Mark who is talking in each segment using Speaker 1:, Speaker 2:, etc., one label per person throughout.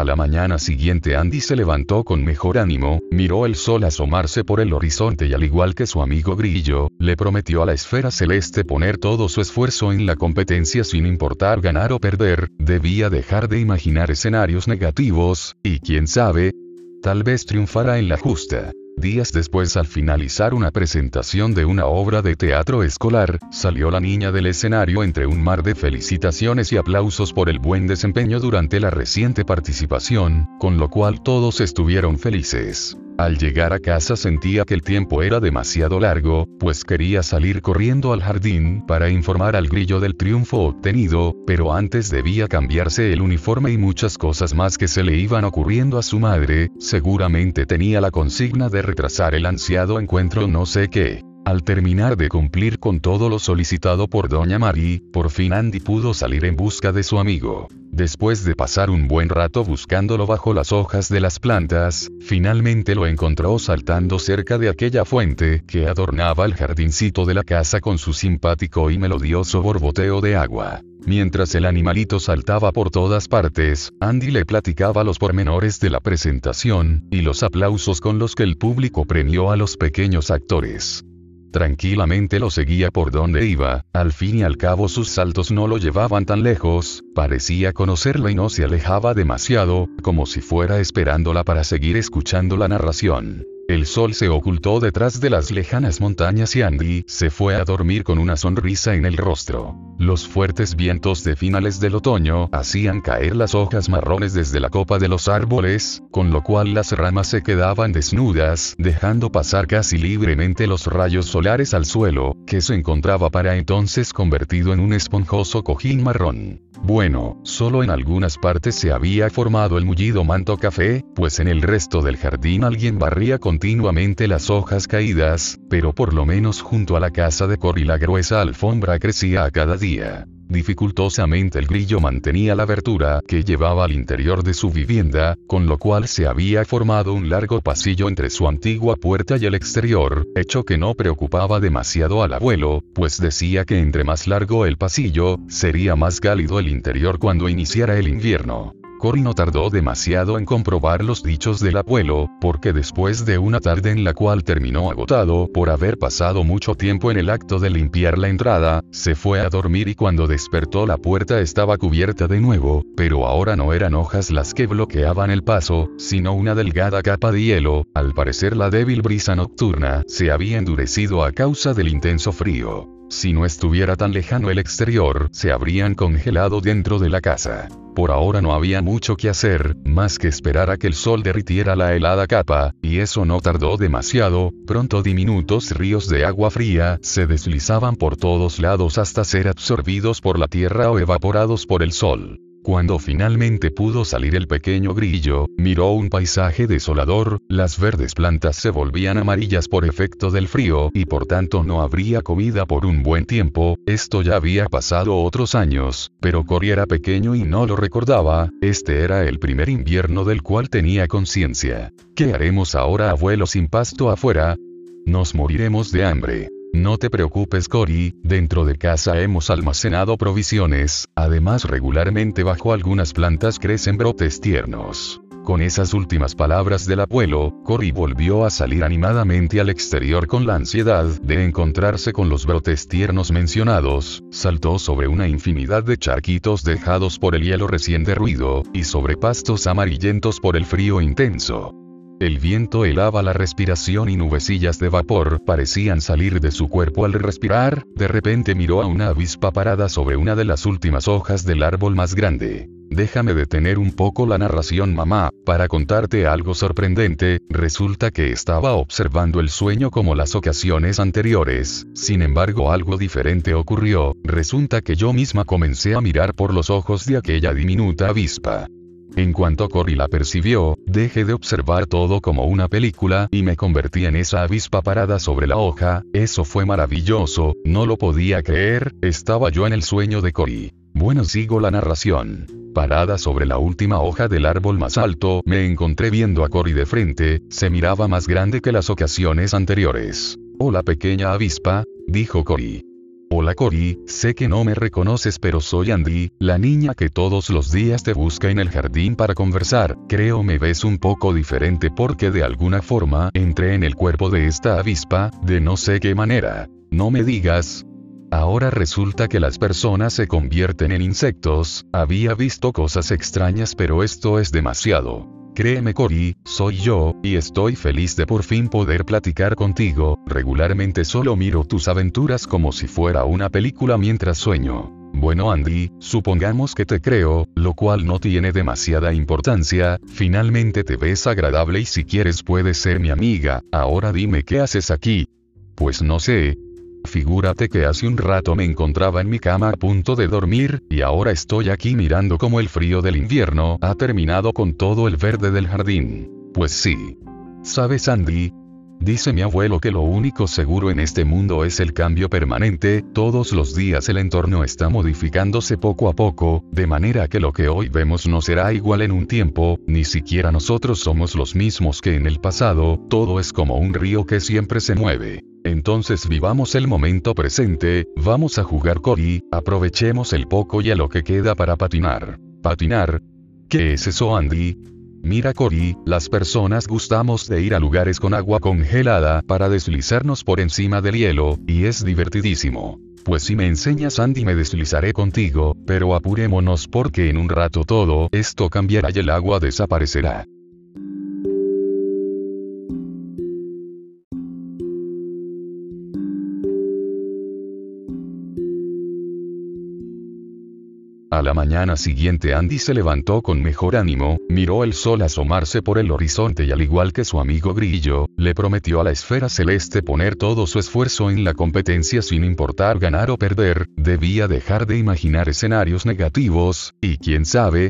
Speaker 1: A la mañana siguiente Andy se levantó con mejor ánimo, miró el sol asomarse por el horizonte y al igual que su amigo Grillo, le prometió a la esfera celeste poner todo su esfuerzo en la competencia sin importar ganar o perder, debía dejar de imaginar escenarios negativos, y quién sabe, tal vez triunfará en la justa. Días después al finalizar una presentación de una obra de teatro escolar, salió la niña del escenario entre un mar de felicitaciones y aplausos por el buen desempeño durante la reciente participación, con lo cual todos estuvieron felices. Al llegar a casa sentía que el tiempo era demasiado largo, pues quería salir corriendo al jardín para informar al grillo del triunfo obtenido, pero antes debía cambiarse el uniforme y muchas cosas más que se le iban ocurriendo a su madre, seguramente tenía la consigna de retrasar el ansiado encuentro no sé qué. Al terminar de cumplir con todo lo solicitado por Doña Marie, por fin Andy pudo salir en busca de su amigo. Después de pasar un buen rato buscándolo bajo las hojas de las plantas, finalmente lo encontró saltando cerca de aquella fuente que adornaba el jardincito de la casa con su simpático y melodioso borboteo de agua. Mientras el animalito saltaba por todas partes, Andy le platicaba los pormenores de la presentación, y los aplausos con los que el público premió a los pequeños actores. Tranquilamente lo seguía por donde iba, al fin y al cabo sus saltos no lo llevaban tan lejos, parecía conocerlo y no se alejaba demasiado, como si fuera esperándola para seguir escuchando la narración. El sol se ocultó detrás de las lejanas montañas y Andy se fue a dormir con una sonrisa en el rostro. Los fuertes vientos de finales del otoño hacían caer las hojas marrones desde la copa de los árboles, con lo cual las ramas se quedaban desnudas, dejando pasar casi libremente los rayos solares al suelo, que se encontraba para entonces convertido en un esponjoso cojín marrón. Bueno, solo en algunas partes se había formado el mullido manto café, pues en el resto del jardín alguien barría continuamente las hojas caídas, pero por lo menos junto a la casa de Cory la gruesa alfombra crecía a cada día. Dificultosamente el grillo mantenía la abertura que llevaba al interior de su vivienda, con lo cual se había formado un largo pasillo entre su antigua puerta y el exterior, hecho que no preocupaba demasiado al abuelo, pues decía que entre más largo el pasillo, sería más cálido el interior cuando iniciara el invierno. Cory no tardó demasiado en comprobar los dichos del abuelo, porque después de una tarde en la cual terminó agotado por haber pasado mucho tiempo en el acto de limpiar la entrada, se fue a dormir y cuando despertó la puerta estaba cubierta de nuevo, pero ahora no eran hojas las que bloqueaban el paso, sino una delgada capa de hielo, al parecer la débil brisa nocturna se había endurecido a causa del intenso frío. Si no estuviera tan lejano el exterior, se habrían congelado dentro de la casa. Por ahora no había mucho que hacer, más que esperar a que el sol derritiera la helada capa, y eso no tardó demasiado, pronto diminutos ríos de agua fría se deslizaban por todos lados hasta ser absorbidos por la tierra o evaporados por el sol. Cuando finalmente pudo salir el pequeño grillo, miró un paisaje desolador, las verdes plantas se volvían amarillas por efecto del frío y por tanto no habría comida por un buen tiempo, esto ya había pasado otros años, pero Cory era pequeño y no lo recordaba, este era el primer invierno del cual tenía conciencia. ¿Qué haremos ahora abuelo sin pasto afuera? Nos moriremos de hambre. No te preocupes Cory, dentro de casa hemos almacenado provisiones, además regularmente bajo algunas plantas crecen brotes tiernos. Con esas últimas palabras del abuelo, Cory volvió a salir animadamente al exterior con la ansiedad de encontrarse con los brotes tiernos mencionados, saltó sobre una infinidad de charquitos dejados por el hielo recién derruido, y sobre pastos amarillentos por el frío intenso. El viento helaba la respiración y nubecillas de vapor parecían salir de su cuerpo al respirar, de repente miró a una avispa parada sobre una de las últimas hojas del árbol más grande. Déjame detener un poco la narración mamá, para contarte algo sorprendente, resulta que estaba observando el sueño como las ocasiones anteriores, sin embargo algo diferente ocurrió, resulta que yo misma comencé a mirar por los ojos de aquella diminuta avispa. En cuanto Cory la percibió, dejé de observar todo como una película y me convertí en esa avispa parada sobre la hoja, eso fue maravilloso, no lo podía creer, estaba yo en el sueño de Cory. Bueno sigo la narración. Parada sobre la última hoja del árbol más alto, me encontré viendo a Cory de frente, se miraba más grande que las ocasiones anteriores. Hola pequeña avispa, dijo Cory. Hola Cory, sé que no me reconoces pero soy Andy, la niña que todos los días te busca en el jardín para conversar, creo me ves un poco diferente porque de alguna forma entré en el cuerpo de esta avispa, de no sé qué manera. No me digas, Ahora resulta que las personas se convierten en insectos, había visto cosas extrañas pero esto es demasiado. Créeme Cory, soy yo, y estoy feliz de por fin poder platicar contigo, regularmente solo miro tus aventuras como si fuera una película mientras sueño. Bueno Andy, supongamos que te creo, lo cual no tiene demasiada importancia, finalmente te ves agradable y si quieres puedes ser mi amiga, ahora dime qué haces aquí. Pues no sé, Figúrate que hace un rato me encontraba en mi cama a punto de dormir, y ahora estoy aquí mirando como el frío del invierno ha terminado con todo el verde del jardín. Pues sí. ¿Sabes Andy? Dice mi abuelo que lo único seguro en este mundo es el cambio permanente, todos los días el entorno está modificándose poco a poco, de manera que lo que hoy vemos no será igual en un tiempo, ni siquiera nosotros somos los mismos que en el pasado, todo es como un río que siempre se mueve. Entonces vivamos el momento presente, vamos a jugar Cory, aprovechemos el poco y a lo que queda para patinar. ¿Patinar? ¿Qué es eso Andy? Mira Cory, las personas gustamos de ir a lugares con agua congelada para deslizarnos por encima del hielo, y es divertidísimo. Pues si me enseñas Andy me deslizaré contigo, pero apurémonos porque en un rato todo esto cambiará y el agua desaparecerá. A la mañana siguiente Andy se levantó con mejor ánimo, miró el sol asomarse por el horizonte y al igual que su amigo Grillo, le prometió a la esfera celeste poner todo su esfuerzo en la competencia sin importar ganar o perder, debía dejar de imaginar escenarios negativos, y quién sabe,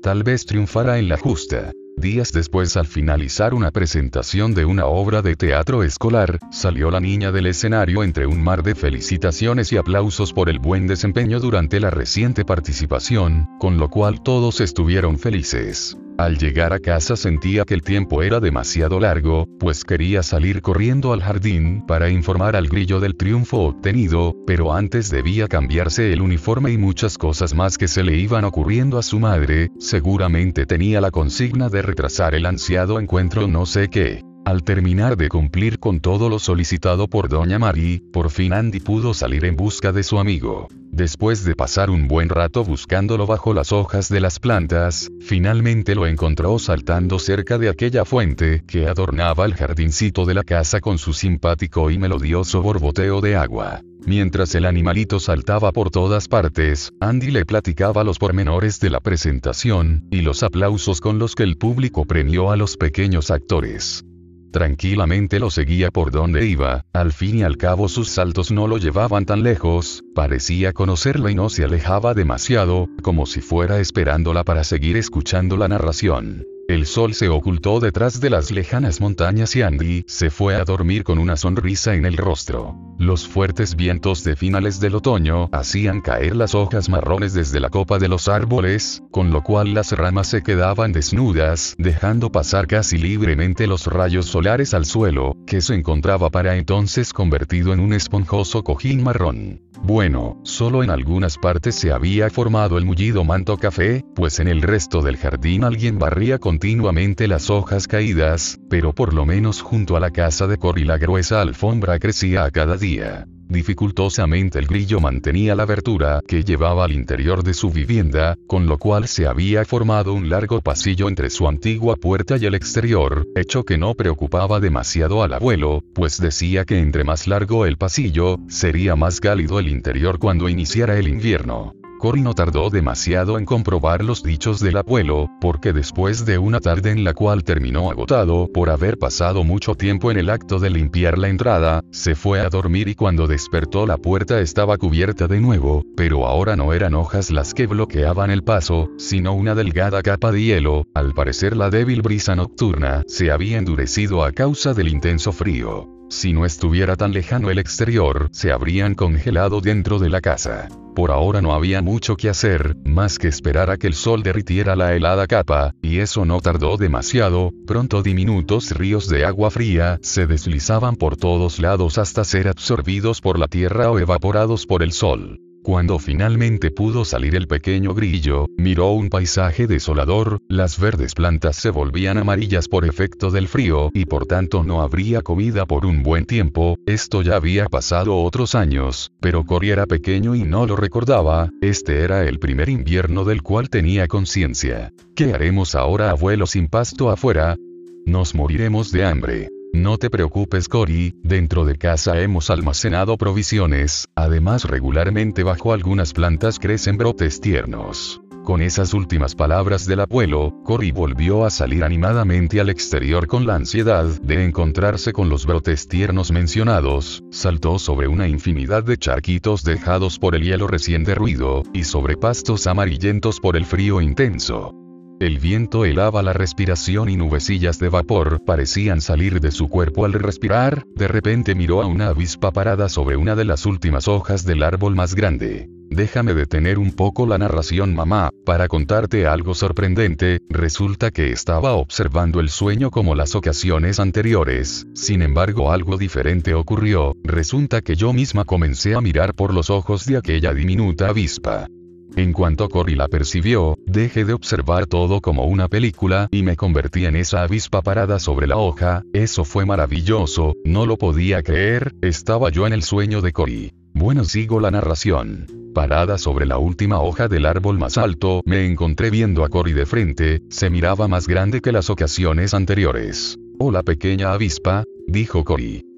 Speaker 1: tal vez triunfará en la justa. Días después al finalizar una presentación de una obra de teatro escolar, salió la niña del escenario entre un mar de felicitaciones y aplausos por el buen desempeño durante la reciente participación, con lo cual todos estuvieron felices. Al llegar a casa sentía que el tiempo era demasiado largo, pues quería salir corriendo al jardín para informar al grillo del triunfo obtenido, pero antes debía cambiarse el uniforme y muchas cosas más que se le iban ocurriendo a su madre, seguramente tenía la consigna de retrasar el ansiado encuentro no sé qué. Al terminar de cumplir con todo lo solicitado por Doña Marie, por fin Andy pudo salir en busca de su amigo. Después de pasar un buen rato buscándolo bajo las hojas de las plantas, finalmente lo encontró saltando cerca de aquella fuente que adornaba el jardincito de la casa con su simpático y melodioso borboteo de agua. Mientras el animalito saltaba por todas partes, Andy le platicaba los pormenores de la presentación, y los aplausos con los que el público premió a los pequeños actores. Tranquilamente lo seguía por donde iba, al fin y al cabo sus saltos no lo llevaban tan lejos, parecía conocerla y no se alejaba demasiado, como si fuera esperándola para seguir escuchando la narración. El sol se ocultó detrás de las lejanas montañas y Andy se fue a dormir con una sonrisa en el rostro. Los fuertes vientos de finales del otoño hacían caer las hojas marrones desde la copa de los árboles, con lo cual las ramas se quedaban desnudas, dejando pasar casi libremente los rayos solares al suelo, que se encontraba para entonces convertido en un esponjoso cojín marrón. Bueno, solo en algunas partes se había formado el mullido manto café, pues en el resto del jardín alguien barría continuamente las hojas caídas, pero por lo menos junto a la casa de Cory la gruesa alfombra crecía a cada día. Dificultosamente el grillo mantenía la abertura que llevaba al interior de su vivienda, con lo cual se había formado un largo pasillo entre su antigua puerta y el exterior, hecho que no preocupaba demasiado al abuelo, pues decía que entre más largo el pasillo, sería más cálido el interior cuando iniciara el invierno. Cory no tardó demasiado en comprobar los dichos del abuelo, porque después de una tarde en la cual terminó agotado por haber pasado mucho tiempo en el acto de limpiar la entrada, se fue a dormir y cuando despertó la puerta estaba cubierta de nuevo, pero ahora no eran hojas las que bloqueaban el paso, sino una delgada capa de hielo, al parecer la débil brisa nocturna se había endurecido a causa del intenso frío. Si no estuviera tan lejano el exterior, se habrían congelado dentro de la casa. Por ahora no había mucho que hacer, más que esperar a que el sol derritiera la helada capa, y eso no tardó demasiado, pronto diminutos ríos de agua fría se deslizaban por todos lados hasta ser absorbidos por la tierra o evaporados por el sol. Cuando finalmente pudo salir el pequeño grillo, miró un paisaje desolador, las verdes plantas se volvían amarillas por efecto del frío y por tanto no habría comida por un buen tiempo, esto ya había pasado otros años, pero Cory era pequeño y no lo recordaba, este era el primer invierno del cual tenía conciencia. ¿Qué haremos ahora abuelo sin pasto afuera? Nos moriremos de hambre. No te preocupes Cory, dentro de casa hemos almacenado provisiones, además regularmente bajo algunas plantas crecen brotes tiernos. Con esas últimas palabras del abuelo, Cory volvió a salir animadamente al exterior con la ansiedad de encontrarse con los brotes tiernos mencionados, saltó sobre una infinidad de charquitos dejados por el hielo recién derruido, y sobre pastos amarillentos por el frío intenso. El viento helaba la respiración y nubecillas de vapor parecían salir de su cuerpo al respirar, de repente miró a una avispa parada sobre una de las últimas hojas del árbol más grande. Déjame detener un poco la narración mamá, para contarte algo sorprendente, resulta que estaba observando el sueño como las ocasiones anteriores, sin embargo algo diferente ocurrió, resulta que yo misma comencé a mirar por los ojos de aquella diminuta avispa. En cuanto Cory la percibió, dejé de observar todo como una película y me convertí en esa avispa parada sobre la hoja, eso fue maravilloso, no lo podía creer, estaba yo en el sueño de Cory. Bueno sigo la narración. Parada sobre la última hoja del árbol más alto, me encontré viendo a Cory de frente, se miraba más grande que las ocasiones anteriores. Hola pequeña avispa, dijo Cory.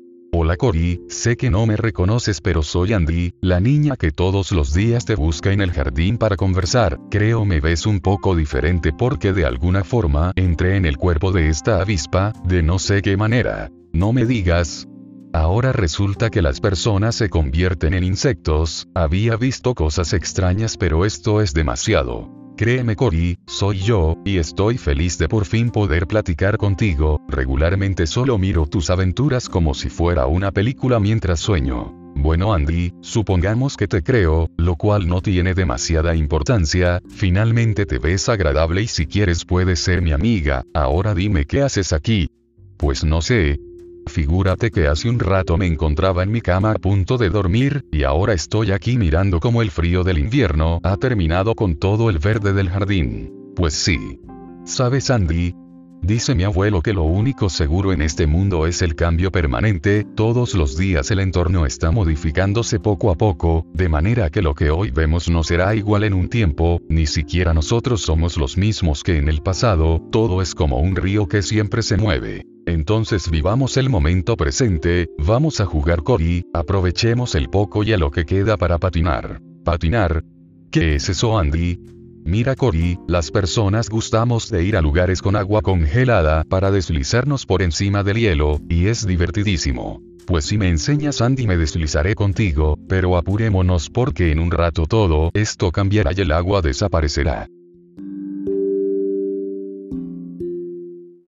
Speaker 1: Hola Cory, sé que no me reconoces pero soy Andy, la niña que todos los días te busca en el jardín para conversar, creo me ves un poco diferente porque de alguna forma entré en el cuerpo de esta avispa, de no sé qué manera. No me digas, Ahora resulta que las personas se convierten en insectos, había visto cosas extrañas pero esto es demasiado. Créeme Cory, soy yo, y estoy feliz de por fin poder platicar contigo, regularmente solo miro tus aventuras como si fuera una película mientras sueño. Bueno Andy, supongamos que te creo, lo cual no tiene demasiada importancia, finalmente te ves agradable y si quieres puedes ser mi amiga, ahora dime qué haces aquí. Pues no sé, Figúrate que hace un rato me encontraba en mi cama a punto de dormir, y ahora estoy aquí mirando como el frío del invierno ha terminado con todo el verde del jardín. Pues sí. ¿Sabes Andy? Dice mi abuelo que lo único seguro en este mundo es el cambio permanente, todos los días el entorno está modificándose poco a poco, de manera que lo que hoy vemos no será igual en un tiempo, ni siquiera nosotros somos los mismos que en el pasado, todo es como un río que siempre se mueve. Entonces vivamos el momento presente, vamos a jugar Cory, aprovechemos el poco y a lo que queda para patinar. ¿Patinar? ¿Qué es eso Andy? Mira Cory, las personas gustamos de ir a lugares con agua congelada para deslizarnos por encima del hielo, y es divertidísimo. Pues si me enseñas Andy me deslizaré contigo, pero apurémonos porque en un rato todo esto cambiará y el agua desaparecerá.